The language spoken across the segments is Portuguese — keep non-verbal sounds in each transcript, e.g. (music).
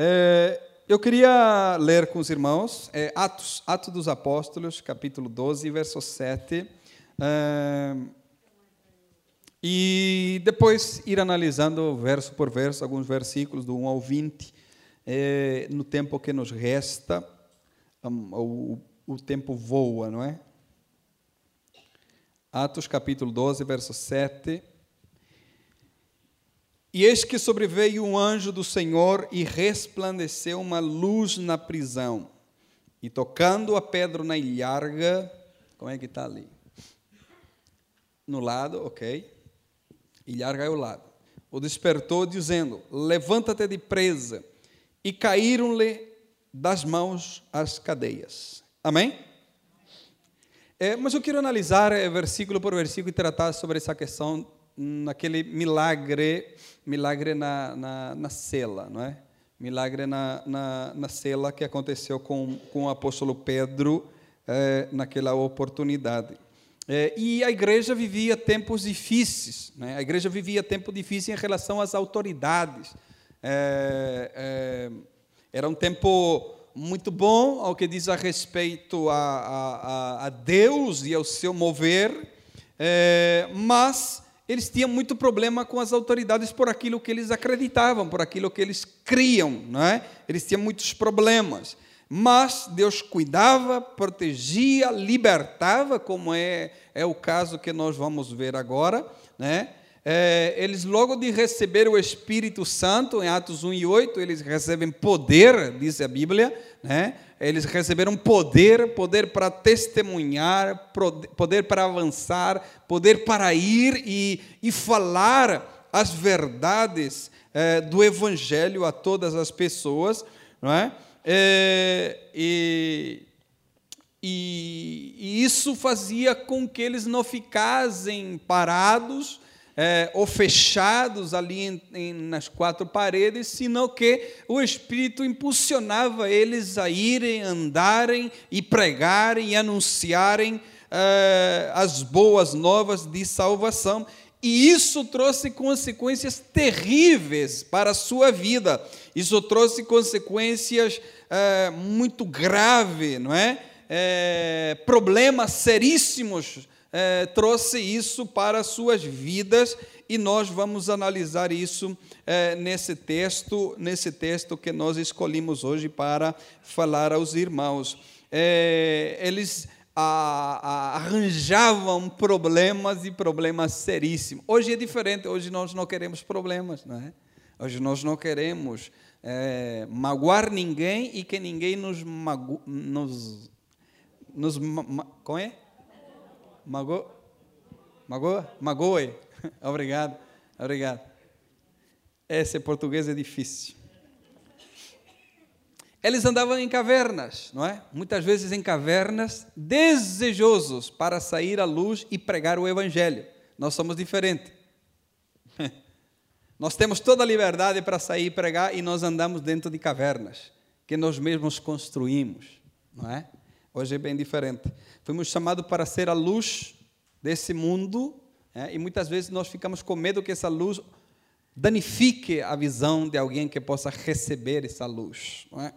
É, eu queria ler com os irmãos é, Atos, Atos dos Apóstolos, capítulo 12, verso 7. É, e depois ir analisando verso por verso, alguns versículos do 1 ao 20, é, no tempo que nos resta. o, o tempo voa, não é? Atos capítulo 12, verso 7. E eis que sobreveio um anjo do Senhor e resplandeceu uma luz na prisão. E tocando a Pedro na ilharga, como é que está ali? No lado, ok. Ilharga é o lado. O despertou, dizendo: Levanta-te depresa. E caíram-lhe das mãos as cadeias. Amém? É, mas eu quero analisar é, versículo por versículo e tratar sobre essa questão naquele milagre, milagre na, na, na cela, não é? Milagre na, na, na cela que aconteceu com, com o apóstolo Pedro é, naquela oportunidade. É, e a igreja vivia tempos difíceis, né? a igreja vivia tempo difícil em relação às autoridades. É, era um tempo muito bom ao que diz a respeito a, a, a Deus e ao seu mover, mas eles tinham muito problema com as autoridades por aquilo que eles acreditavam, por aquilo que eles criam, não é? Eles tinham muitos problemas. Mas Deus cuidava, protegia, libertava, como é, é o caso que nós vamos ver agora, né? É, eles, logo de receber o Espírito Santo, em Atos 1 e 8, eles recebem poder, diz a Bíblia, né? Eles receberam poder, poder para testemunhar, poder para avançar, poder para ir e, e falar as verdades é, do Evangelho a todas as pessoas, não é? é e, e, e isso fazia com que eles não ficassem parados, é, ou fechados ali em, em, nas quatro paredes, sino que o Espírito impulsionava eles a irem, andarem e pregarem e anunciarem é, as boas novas de salvação. E isso trouxe consequências terríveis para a sua vida. Isso trouxe consequências é, muito graves, não é? é problemas seríssimos é, trouxe isso para as suas vidas e nós vamos analisar isso é, nesse texto, nesse texto que nós escolhemos hoje para falar aos irmãos. É, eles a, a, arranjavam problemas e problemas seríssimos. Hoje é diferente, hoje nós não queremos problemas, não é? Hoje nós não queremos é, magoar ninguém e que ninguém nos mago, nos, nos ma, como é? Mago? Magoa? Magoe. (laughs) Obrigado. Obrigado. Esse português é difícil. Eles andavam em cavernas, não é? Muitas vezes em cavernas, desejosos para sair à luz e pregar o Evangelho. Nós somos diferentes. (laughs) Nós temos toda a liberdade para sair e pregar e nós andamos dentro de cavernas que nós mesmos construímos, não é? Hoje é bem diferente. Fomos chamados para ser a luz desse mundo é, e muitas vezes nós ficamos com medo que essa luz danifique a visão de alguém que possa receber essa luz. É?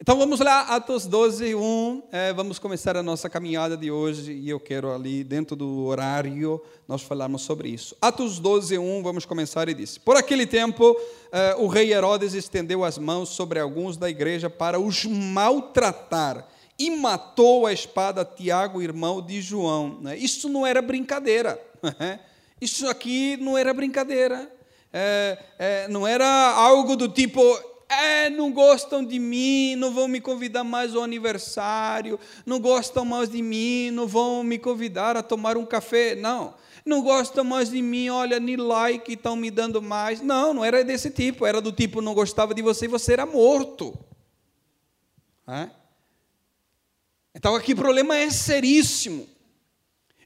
Então vamos lá, Atos 12, 1. É, vamos começar a nossa caminhada de hoje e eu quero ali, dentro do horário, nós falarmos sobre isso. Atos 12, 1, vamos começar e diz: Por aquele tempo, é, o rei Herodes estendeu as mãos sobre alguns da igreja para os maltratar e matou a espada Tiago, irmão de João. Né? Isso não era brincadeira. (laughs) Isso aqui não era brincadeira. É, é, não era algo do tipo, é, não gostam de mim, não vão me convidar mais ao aniversário, não gostam mais de mim, não vão me convidar a tomar um café. Não. Não gostam mais de mim, olha, nem like estão me dando mais. Não, não era desse tipo. Era do tipo, não gostava de você e você era morto. É? Então aqui o problema é seríssimo.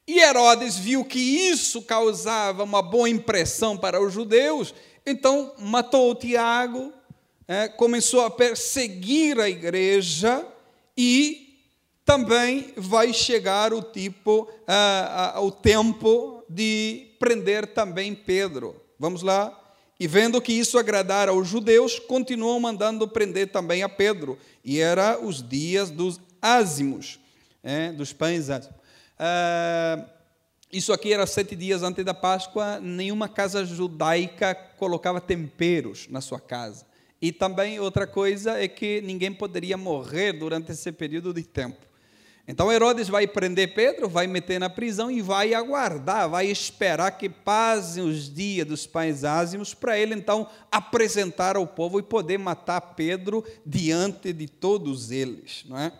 E Herodes viu que isso causava uma boa impressão para os judeus, então matou Tiago, é, começou a perseguir a igreja e também vai chegar o tipo, o tempo de prender também Pedro. Vamos lá, e vendo que isso agradara aos judeus, continuou mandando prender também a Pedro. E era os dias dos ázimos, é, dos pães ázimos. Ah, isso aqui era sete dias antes da Páscoa, nenhuma casa judaica colocava temperos na sua casa. E também outra coisa é que ninguém poderia morrer durante esse período de tempo. Então Herodes vai prender Pedro, vai meter na prisão e vai aguardar, vai esperar que passem os dias dos pães ázimos para ele então apresentar ao povo e poder matar Pedro diante de todos eles, não é?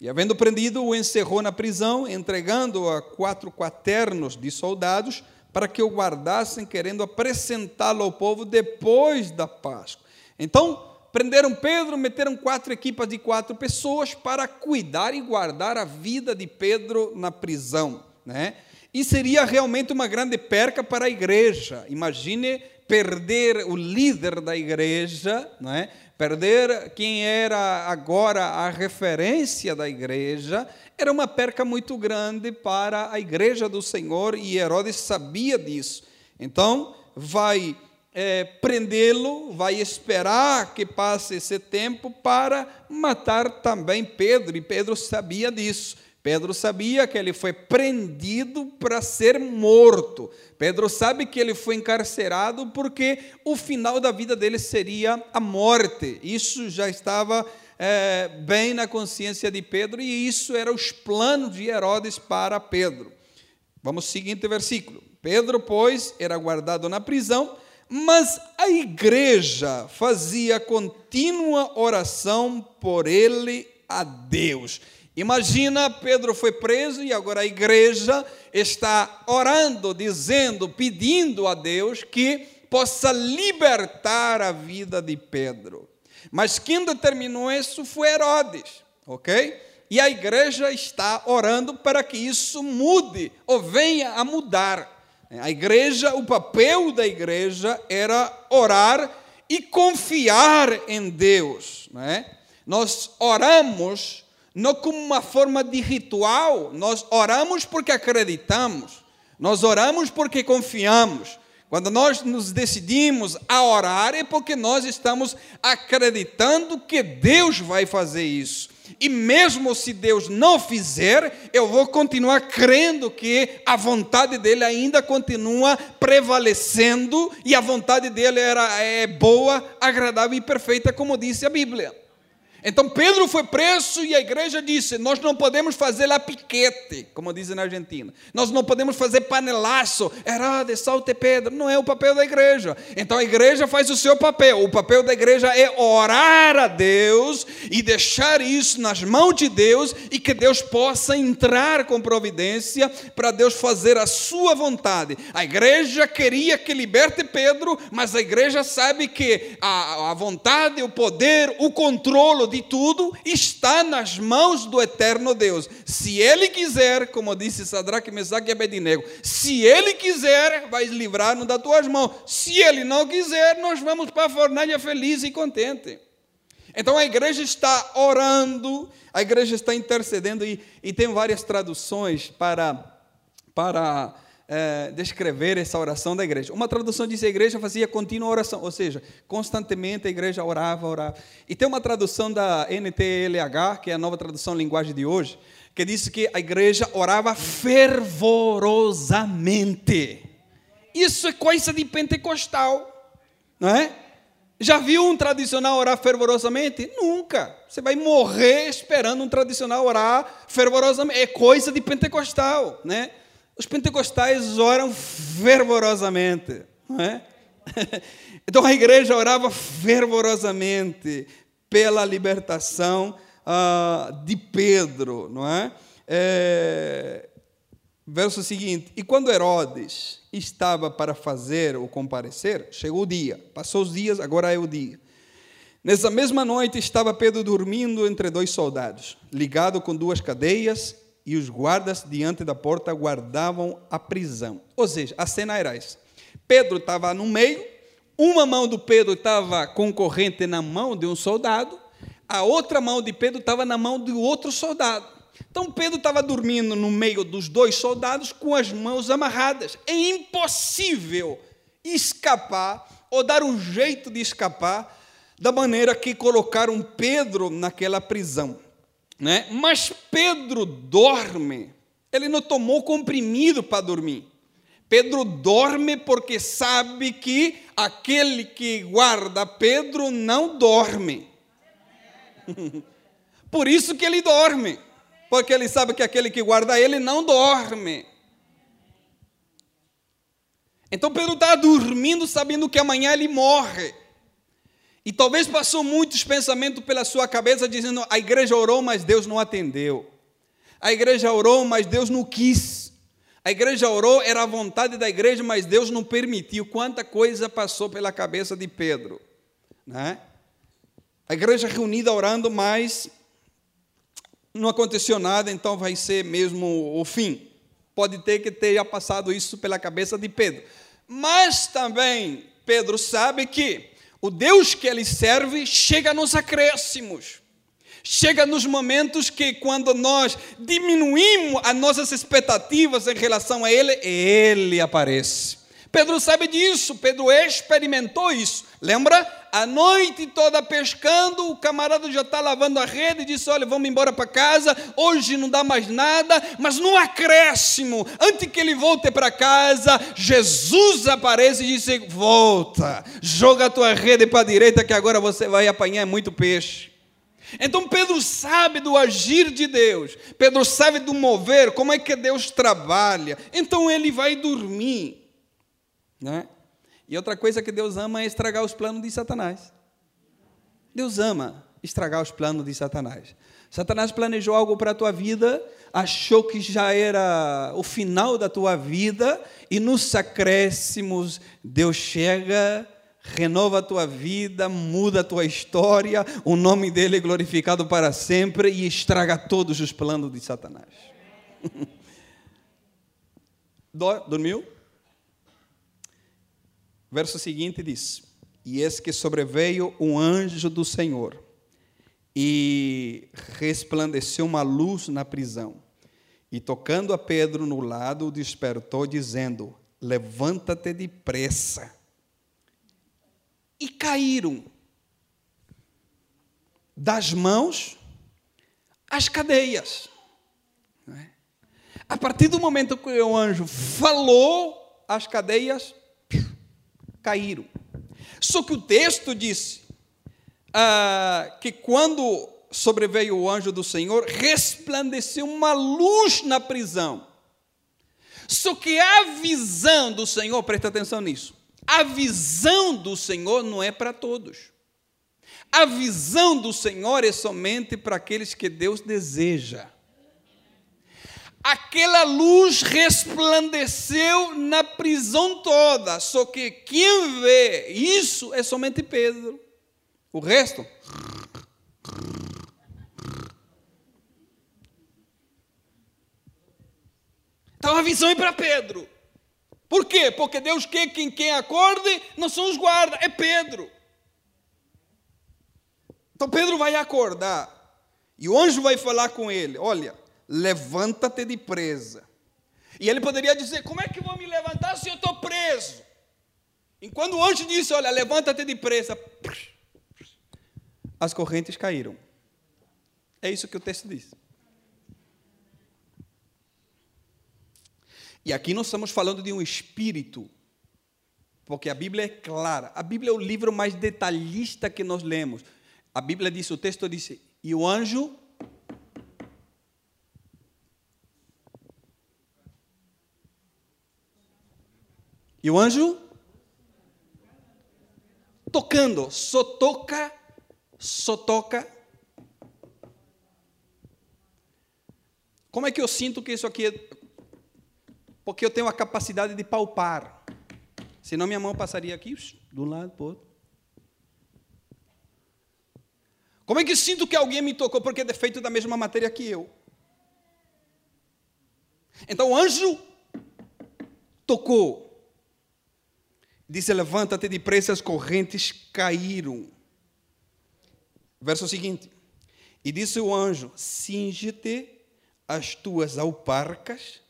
E havendo prendido, o encerrou na prisão, entregando a quatro quaternos de soldados para que o guardassem, querendo apresentá-lo ao povo depois da Páscoa. Então, prenderam Pedro, meteram quatro equipas de quatro pessoas para cuidar e guardar a vida de Pedro na prisão. Né? E seria realmente uma grande perca para a igreja. Imagine perder o líder da igreja, não é? perder quem era agora a referência da igreja, era uma perca muito grande para a igreja do Senhor e Herodes sabia disso. Então, vai é, prendê-lo, vai esperar que passe esse tempo para matar também Pedro, e Pedro sabia disso. Pedro sabia que ele foi prendido para ser morto. Pedro sabe que ele foi encarcerado porque o final da vida dele seria a morte. Isso já estava é, bem na consciência de Pedro e isso era os planos de Herodes para Pedro. Vamos ao seguinte versículo. Pedro, pois, era guardado na prisão mas a igreja fazia contínua oração por ele a Deus. Imagina, Pedro foi preso e agora a igreja está orando, dizendo, pedindo a Deus que possa libertar a vida de Pedro. Mas quem determinou isso foi Herodes, ok? E a igreja está orando para que isso mude ou venha a mudar. A igreja, o papel da igreja era orar e confiar em Deus. Não é? Nós oramos não como uma forma de ritual, nós oramos porque acreditamos, nós oramos porque confiamos. Quando nós nos decidimos a orar, é porque nós estamos acreditando que Deus vai fazer isso. E mesmo se Deus não fizer, eu vou continuar crendo que a vontade dele ainda continua prevalecendo e a vontade dele era, é boa, agradável e perfeita, como disse a Bíblia. Então Pedro foi preso e a igreja disse: Nós não podemos fazer lá piquete, como dizem na Argentina. Nós não podemos fazer panelaço. Herodes, salte Pedro. Não é o papel da igreja. Então a igreja faz o seu papel. O papel da igreja é orar a Deus e deixar isso nas mãos de Deus e que Deus possa entrar com providência para Deus fazer a sua vontade. A igreja queria que liberte Pedro, mas a igreja sabe que a, a vontade, o poder, o controle de tudo está nas mãos do eterno Deus. Se Ele quiser, como disse Sadraque, Mesaque e Abednego, se Ele quiser, vai livrar-nos das tuas mãos. Se Ele não quiser, nós vamos para a fornalha feliz e contente. Então a igreja está orando, a igreja está intercedendo e, e tem várias traduções para, para é, descrever essa oração da igreja. Uma tradução diz que a igreja fazia contínua oração, ou seja, constantemente a igreja orava, orava. E tem uma tradução da NTLH, que é a nova tradução linguagem de hoje, que diz que a igreja orava fervorosamente. Isso é coisa de pentecostal, não é? Já viu um tradicional orar fervorosamente? Nunca. Você vai morrer esperando um tradicional orar fervorosamente. É coisa de pentecostal, né? Os pentecostais oram fervorosamente, não é? (laughs) Então a igreja orava fervorosamente pela libertação uh, de Pedro, não é? é? Verso seguinte: E quando Herodes estava para fazer o comparecer, chegou o dia, passou os dias, agora é o dia. Nessa mesma noite estava Pedro dormindo entre dois soldados, ligado com duas cadeias e os guardas diante da porta guardavam a prisão. Ou seja, a cena era essa. Pedro estava no meio, uma mão do Pedro estava concorrente na mão de um soldado, a outra mão de Pedro estava na mão de outro soldado. Então Pedro estava dormindo no meio dos dois soldados com as mãos amarradas. É impossível escapar ou dar um jeito de escapar, da maneira que colocaram Pedro naquela prisão. Né? Mas Pedro dorme, ele não tomou comprimido para dormir. Pedro dorme porque sabe que aquele que guarda Pedro não dorme. (laughs) Por isso que ele dorme, porque ele sabe que aquele que guarda ele não dorme. Então Pedro está dormindo sabendo que amanhã ele morre. E talvez passou muitos pensamentos pela sua cabeça dizendo: a igreja orou, mas Deus não atendeu. A igreja orou, mas Deus não quis. A igreja orou, era a vontade da igreja, mas Deus não permitiu. Quanta coisa passou pela cabeça de Pedro, né? A igreja reunida orando, mas não aconteceu nada, então vai ser mesmo o fim. Pode ter que tenha passado isso pela cabeça de Pedro. Mas também Pedro sabe que o Deus que ele serve chega nos acréscimos. Chega nos momentos que, quando nós diminuímos as nossas expectativas em relação a Ele, Ele aparece. Pedro sabe disso, Pedro experimentou isso. Lembra? A noite toda pescando, o camarada já está lavando a rede e disse: Olha, vamos embora para casa, hoje não dá mais nada, mas no acréscimo, antes que ele volte para casa, Jesus aparece e disse: Volta, joga a tua rede para a direita, que agora você vai apanhar muito peixe. Então Pedro sabe do agir de Deus, Pedro sabe do mover, como é que Deus trabalha. Então ele vai dormir. Né? E outra coisa que Deus ama é estragar os planos de Satanás. Deus ama estragar os planos de Satanás. Satanás planejou algo para a tua vida, achou que já era o final da tua vida, e nos acréscimos, Deus chega, renova a tua vida, muda a tua história, o nome dele é glorificado para sempre e estraga todos os planos de Satanás. (laughs) Dormiu? Verso seguinte diz: E eis que sobreveio um anjo do Senhor, e resplandeceu uma luz na prisão. E tocando a Pedro no lado, o despertou, dizendo: Levanta-te depressa. E caíram das mãos as cadeias. É? A partir do momento que o anjo falou, as cadeias caíram. Só que o texto disse ah, que quando sobreveio o anjo do Senhor, resplandeceu uma luz na prisão. Só que a visão do Senhor, presta atenção nisso, a visão do Senhor não é para todos. A visão do Senhor é somente para aqueles que Deus deseja aquela luz resplandeceu na prisão toda. Só que quem vê isso é somente Pedro. O resto. Então a visão é para Pedro. Por quê? Porque Deus quer que quem acorde não são os guardas, é Pedro. Então Pedro vai acordar. E o anjo vai falar com ele: Olha, levanta-te depressa. E ele poderia dizer: Como é que vou me levantar se eu estou preso? Enquanto o anjo disse: Olha, levanta-te depressa, as correntes caíram. É isso que o texto diz. E aqui nós estamos falando de um espírito, porque a Bíblia é clara. A Bíblia é o livro mais detalhista que nós lemos. A Bíblia diz, o texto diz, e o anjo E o anjo tocando, só toca, só toca. Como é que eu sinto que isso aqui é? Porque eu tenho a capacidade de palpar. Senão minha mão passaria aqui, de um lado para o outro. Como é que sinto que alguém me tocou? Porque é feito da mesma matéria que eu. Então o anjo tocou. Disse: Levanta-te depressa, as correntes caíram. Verso seguinte: E disse o anjo: Cinge-te as tuas alparcas.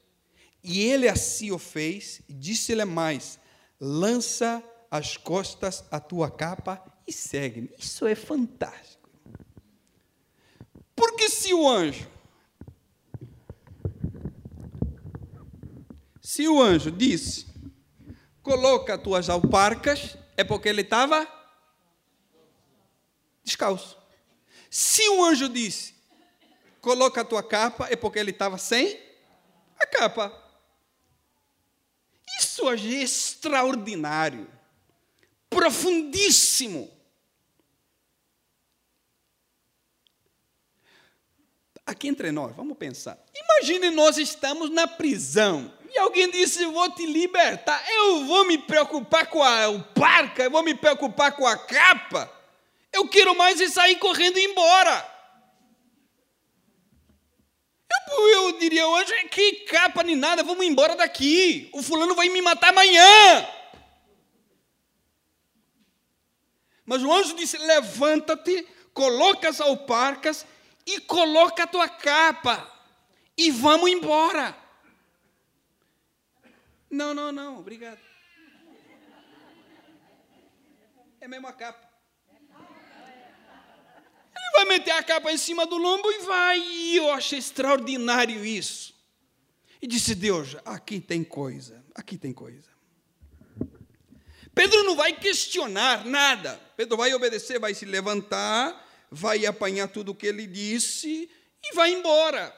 E ele assim o fez, disse-lhe mais: Lança as costas a tua capa e segue-me. Isso é fantástico. Porque se o anjo, se o anjo disse, coloca as tuas alparcas, é porque ele estava descalço. Se o anjo disse, coloca a tua capa, é porque ele estava sem a capa. Isso é extraordinário, profundíssimo. Aqui entre nós, vamos pensar. Imagine nós estamos na prisão e alguém disse: Vou te libertar. Eu vou me preocupar com a, o parca, eu vou me preocupar com a capa. Eu quero mais é sair correndo embora. Eu, eu diria hoje: Que capa nem nada, vamos embora daqui. O fulano vai me matar amanhã. Mas o anjo disse: Levanta-te, coloca as alparcas e coloca a tua capa e vamos embora. Não, não, não, obrigado. É mesmo a capa. Ele vai meter a capa em cima do lombo e vai. E eu achei extraordinário isso. E disse: Deus, aqui tem coisa, aqui tem coisa. Pedro não vai questionar nada. Pedro vai obedecer, vai se levantar, vai apanhar tudo o que ele disse e vai embora.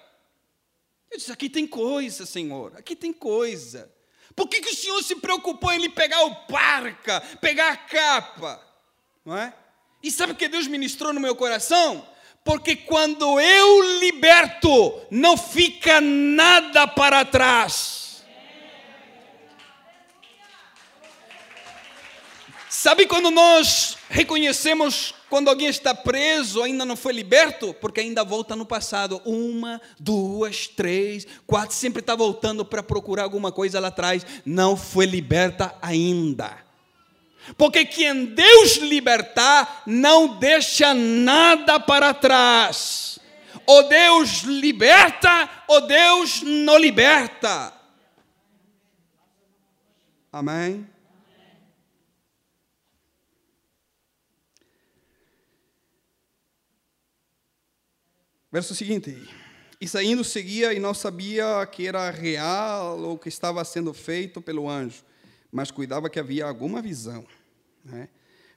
Eu disse: aqui tem coisa, Senhor, aqui tem coisa. Por que, que o Senhor se preocupou em ele pegar o parca, pegar a capa? Não é? E sabe o que Deus ministrou no meu coração? Porque quando eu liberto, não fica nada para trás. Sabe quando nós reconhecemos quando alguém está preso, ainda não foi liberto, porque ainda volta no passado. Uma, duas, três, quatro, sempre está voltando para procurar alguma coisa lá atrás. Não foi liberta ainda. Porque quem Deus libertar, não deixa nada para trás. Ou Deus liberta, ou Deus não liberta. Amém? Verso seguinte: E saindo seguia e não sabia que era real ou que estava sendo feito pelo anjo, mas cuidava que havia alguma visão. Né?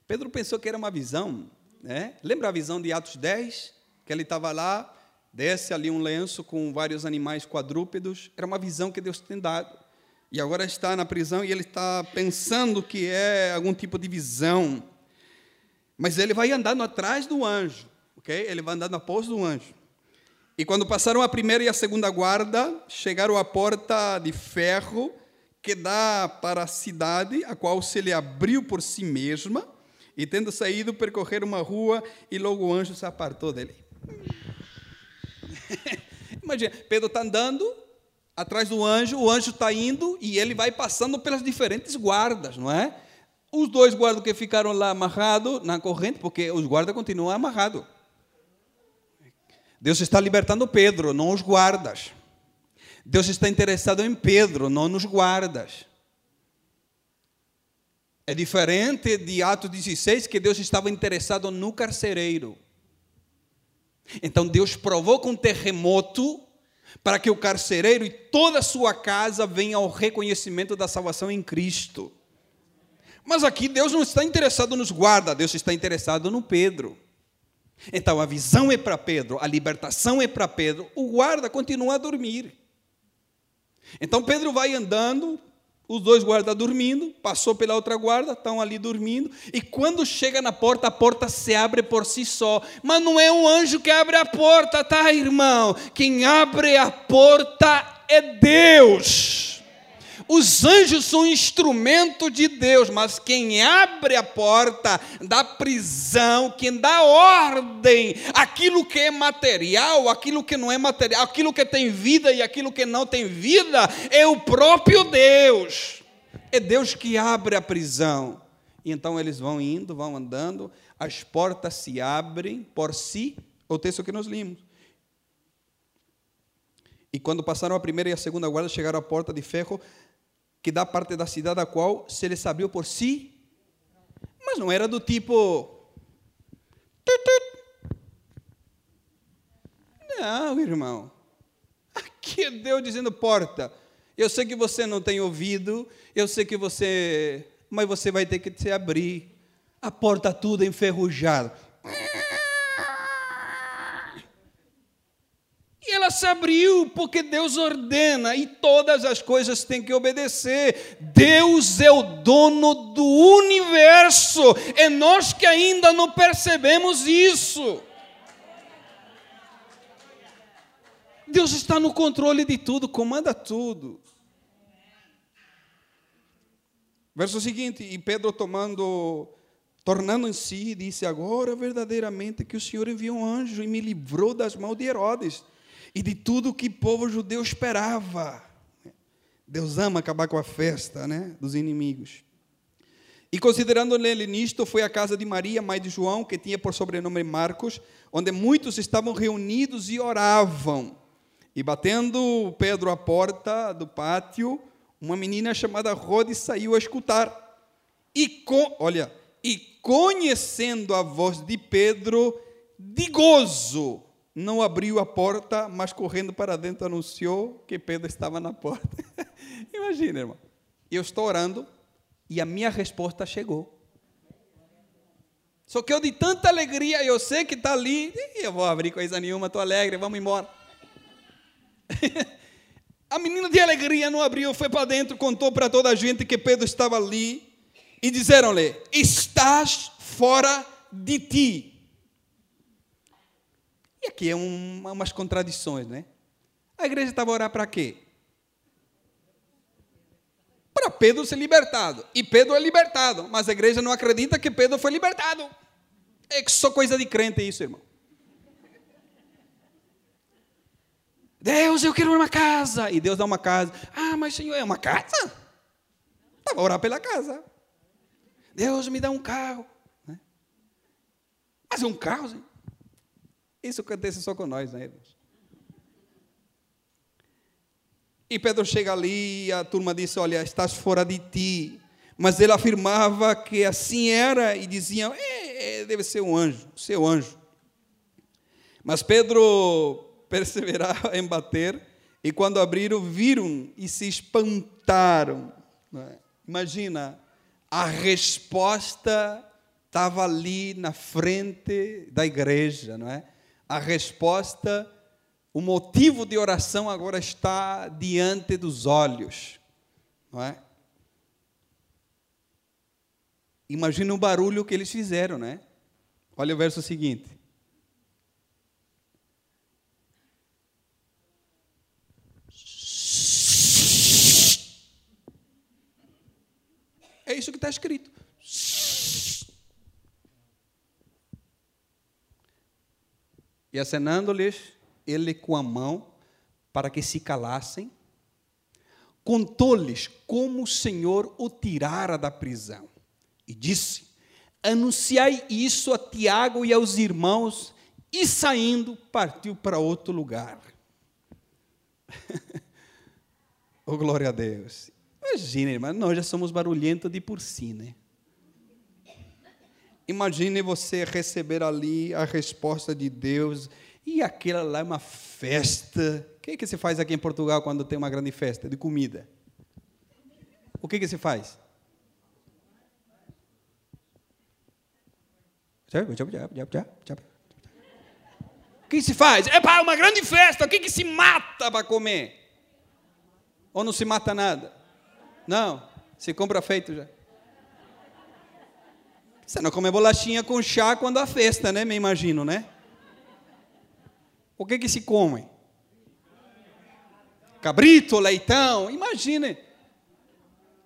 Pedro pensou que era uma visão. Né? Lembra a visão de Atos 10? Que ele estava lá, desce ali um lenço com vários animais quadrúpedos. Era uma visão que Deus tem dado. E agora está na prisão e ele está pensando que é algum tipo de visão. Mas ele vai andando atrás do anjo, ok? Ele vai andando após do anjo. E quando passaram a primeira e a segunda guarda, chegaram à porta de ferro que dá para a cidade, a qual se lhe abriu por si mesma, e tendo saído, percorreram uma rua, e logo o anjo se apartou dele. (laughs) Imagina, Pedro está andando atrás do anjo, o anjo está indo e ele vai passando pelas diferentes guardas, não é? Os dois guardas que ficaram lá amarrados na corrente, porque os guardas continuam amarrados. Deus está libertando Pedro, não os guardas. Deus está interessado em Pedro, não nos guardas. É diferente de Atos 16, que Deus estava interessado no carcereiro. Então Deus provoca um terremoto para que o carcereiro e toda a sua casa venham ao reconhecimento da salvação em Cristo. Mas aqui Deus não está interessado nos guardas, Deus está interessado no Pedro. Então a visão é para Pedro, a libertação é para Pedro, o guarda continua a dormir. Então Pedro vai andando, os dois guardas dormindo, passou pela outra guarda, estão ali dormindo, e quando chega na porta, a porta se abre por si só. Mas não é um anjo que abre a porta, tá, irmão? Quem abre a porta é Deus. Os anjos são instrumento de Deus, mas quem abre a porta da prisão, quem dá ordem, aquilo que é material, aquilo que não é material, aquilo que tem vida e aquilo que não tem vida, é o próprio Deus. É Deus que abre a prisão. E então eles vão indo, vão andando, as portas se abrem por si, o texto que nós limos. E quando passaram a primeira e a segunda guarda, chegaram à porta de ferro, que dá parte da cidade a qual se lhes abriu por si Mas não era do tipo. Não, irmão. Aqui é Deus dizendo porta. Eu sei que você não tem ouvido, eu sei que você. Mas você vai ter que se abrir. A porta toda enferrujada. E ela se abriu, porque Deus ordena e todas as coisas têm que obedecer. Deus é o dono do universo, é nós que ainda não percebemos isso. Deus está no controle de tudo, comanda tudo. Verso seguinte, e Pedro tomando, tornando em si, disse: Agora verdadeiramente que o Senhor enviou um anjo e me livrou das mãos de Herodes e de tudo que o povo judeu esperava. Deus ama acabar com a festa né, dos inimigos. E considerando ele nisto, foi à casa de Maria, mãe de João, que tinha por sobrenome Marcos, onde muitos estavam reunidos e oravam. E batendo Pedro à porta do pátio, uma menina chamada Rode saiu a escutar. E com, olha, e conhecendo a voz de Pedro, de gozo, não abriu a porta, mas correndo para dentro anunciou que Pedro estava na porta. (laughs) Imagina, irmão. Eu estou orando e a minha resposta chegou. Só que eu de tanta alegria, eu sei que está ali, eu vou abrir coisa nenhuma, estou alegre, vamos embora. (laughs) a menina de alegria não abriu, foi para dentro, contou para toda a gente que Pedro estava ali e disseram-lhe: Estás fora de ti. Aqui é um, umas contradições, né? A igreja estava a orar para quê? Para Pedro ser libertado. E Pedro é libertado, mas a igreja não acredita que Pedro foi libertado. É só coisa de crente isso, irmão. Deus, eu quero uma casa. E Deus dá uma casa. Ah, mas Senhor, é uma casa? Estava a orar pela casa. Deus me dá um carro. Né? Mas é um carro, Senhor. Isso acontece só com nós, né, irmãos? E Pedro chega ali e a turma disse: Olha, estás fora de ti. Mas ele afirmava que assim era e diziam: é, é, deve ser um anjo, seu anjo. Mas Pedro (laughs) perseveraram em bater, e quando abriram, viram e se espantaram. É? Imagina, a resposta estava ali na frente da igreja, não é? A resposta, o motivo de oração agora está diante dos olhos, não é? Imagina o barulho que eles fizeram, né? Olha o verso seguinte. É isso que está escrito. E acenando-lhes, ele com a mão, para que se calassem, contou-lhes como o Senhor o tirara da prisão. E disse: Anunciai isso a Tiago e aos irmãos, e saindo, partiu para outro lugar. (laughs) oh, glória a Deus. Imagine, irmão, nós já somos barulhentos de por si, né? Imagine você receber ali a resposta de Deus e aquela lá é uma festa. O que, é que se faz aqui em Portugal quando tem uma grande festa de comida? O que, é que se faz? O que se faz? É para uma grande festa. O que, que se mata para comer? Ou não se mata nada? Não, se compra feito já. Você não come bolachinha com chá quando há festa, né? Me imagino, né? O que que se come? Cabrito, leitão, imagine.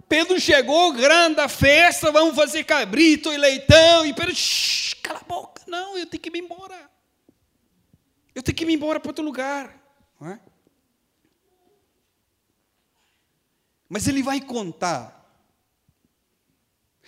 Pedro chegou, grande a festa, vamos fazer cabrito e leitão. E Pedro, shh, cala a boca. Não, eu tenho que ir embora. Eu tenho que ir embora para outro lugar. Não é? Mas ele vai contar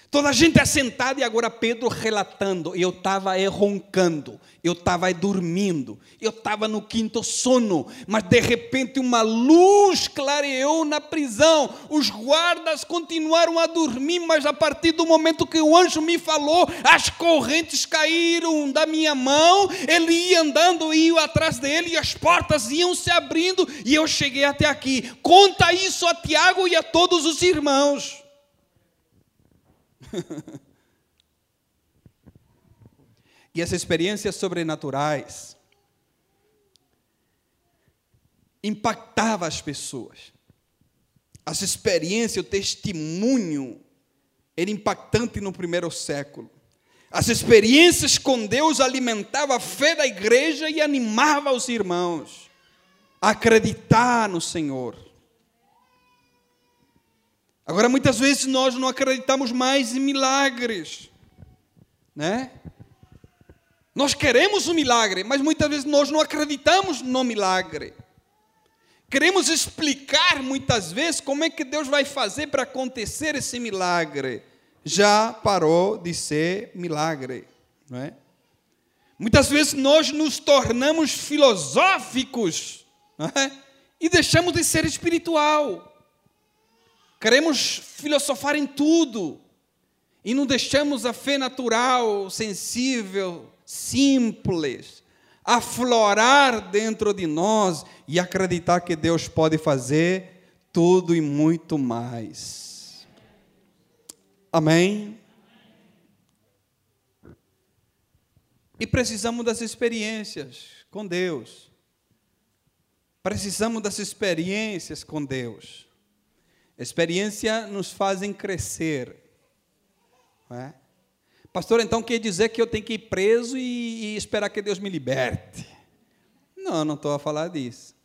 Toda a gente assentada e agora Pedro relatando. Eu estava roncando, eu estava dormindo, eu estava no quinto sono, mas de repente uma luz clareou na prisão. Os guardas continuaram a dormir, mas a partir do momento que o anjo me falou, as correntes caíram da minha mão. Ele ia andando, ia atrás dele e as portas iam se abrindo e eu cheguei até aqui. Conta isso a Tiago e a todos os irmãos. E as experiências sobrenaturais impactavam as pessoas. As experiências, o testemunho era impactante no primeiro século. As experiências com Deus alimentavam a fé da igreja e animava os irmãos a acreditar no Senhor. Agora, muitas vezes nós não acreditamos mais em milagres, né? Nós queremos um milagre, mas muitas vezes nós não acreditamos no milagre. Queremos explicar muitas vezes como é que Deus vai fazer para acontecer esse milagre. Já parou de ser milagre, não é? Muitas vezes nós nos tornamos filosóficos é? e deixamos de ser espiritual. Queremos filosofar em tudo e não deixamos a fé natural, sensível, simples, aflorar dentro de nós e acreditar que Deus pode fazer tudo e muito mais. Amém? E precisamos das experiências com Deus. Precisamos das experiências com Deus. Experiência nos fazem crescer. É? Pastor, então quer dizer que eu tenho que ir preso e, e esperar que Deus me liberte? Não, não estou a falar disso.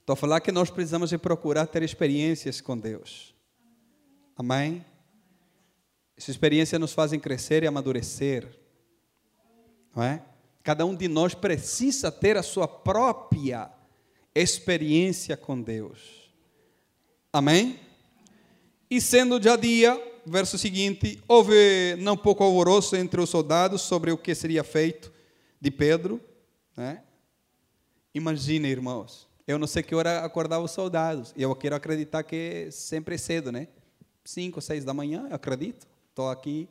Estou a falar que nós precisamos de procurar ter experiências com Deus. Amém? Essas experiências nos fazem crescer e amadurecer. Não é? Cada um de nós precisa ter a sua própria experiência com Deus. Amém? E sendo já dia, verso seguinte, houve não pouco alvoroço entre os soldados sobre o que seria feito de Pedro. Né? Imagina, irmãos, eu não sei que hora acordava os soldados. Eu quero acreditar que sempre é cedo, né? Cinco, seis da manhã, eu acredito. Estou aqui.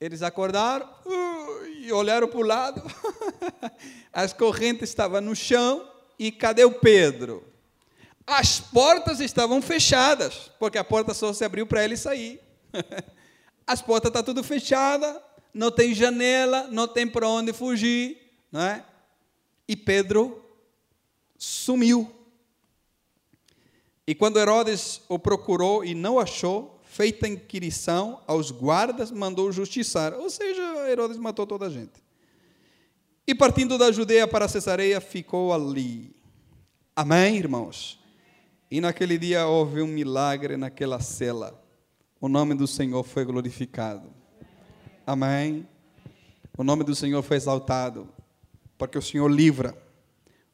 Eles acordaram uh, e olharam para o lado. (laughs) As correntes estavam no chão. E cadê o Pedro? As portas estavam fechadas, porque a porta só se abriu para ele sair. (laughs) As portas estão tá tudo fechadas, não tem janela, não tem para onde fugir, não é? E Pedro sumiu. E quando Herodes o procurou e não achou, feita inquirição aos guardas, mandou justiçar. Ou seja, Herodes matou toda a gente. E partindo da Judeia para Cesareia, ficou ali. Amém, irmãos? E naquele dia houve um milagre naquela cela. O nome do Senhor foi glorificado. Amém. O nome do Senhor foi exaltado, porque o Senhor livra,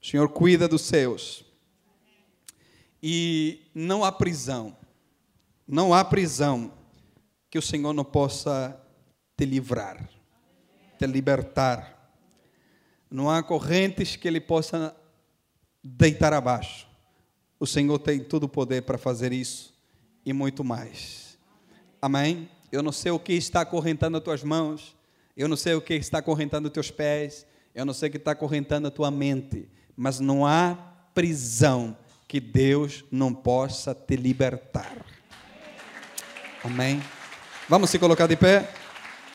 o Senhor cuida dos seus. E não há prisão, não há prisão que o Senhor não possa te livrar, te libertar. Não há correntes que Ele possa deitar abaixo. O Senhor tem todo o poder para fazer isso e muito mais. Amém? Eu não sei o que está acorrentando as tuas mãos, eu não sei o que está acorrentando os teus pés, eu não sei o que está acorrentando a tua mente, mas não há prisão que Deus não possa te libertar. Amém? Vamos se colocar de pé?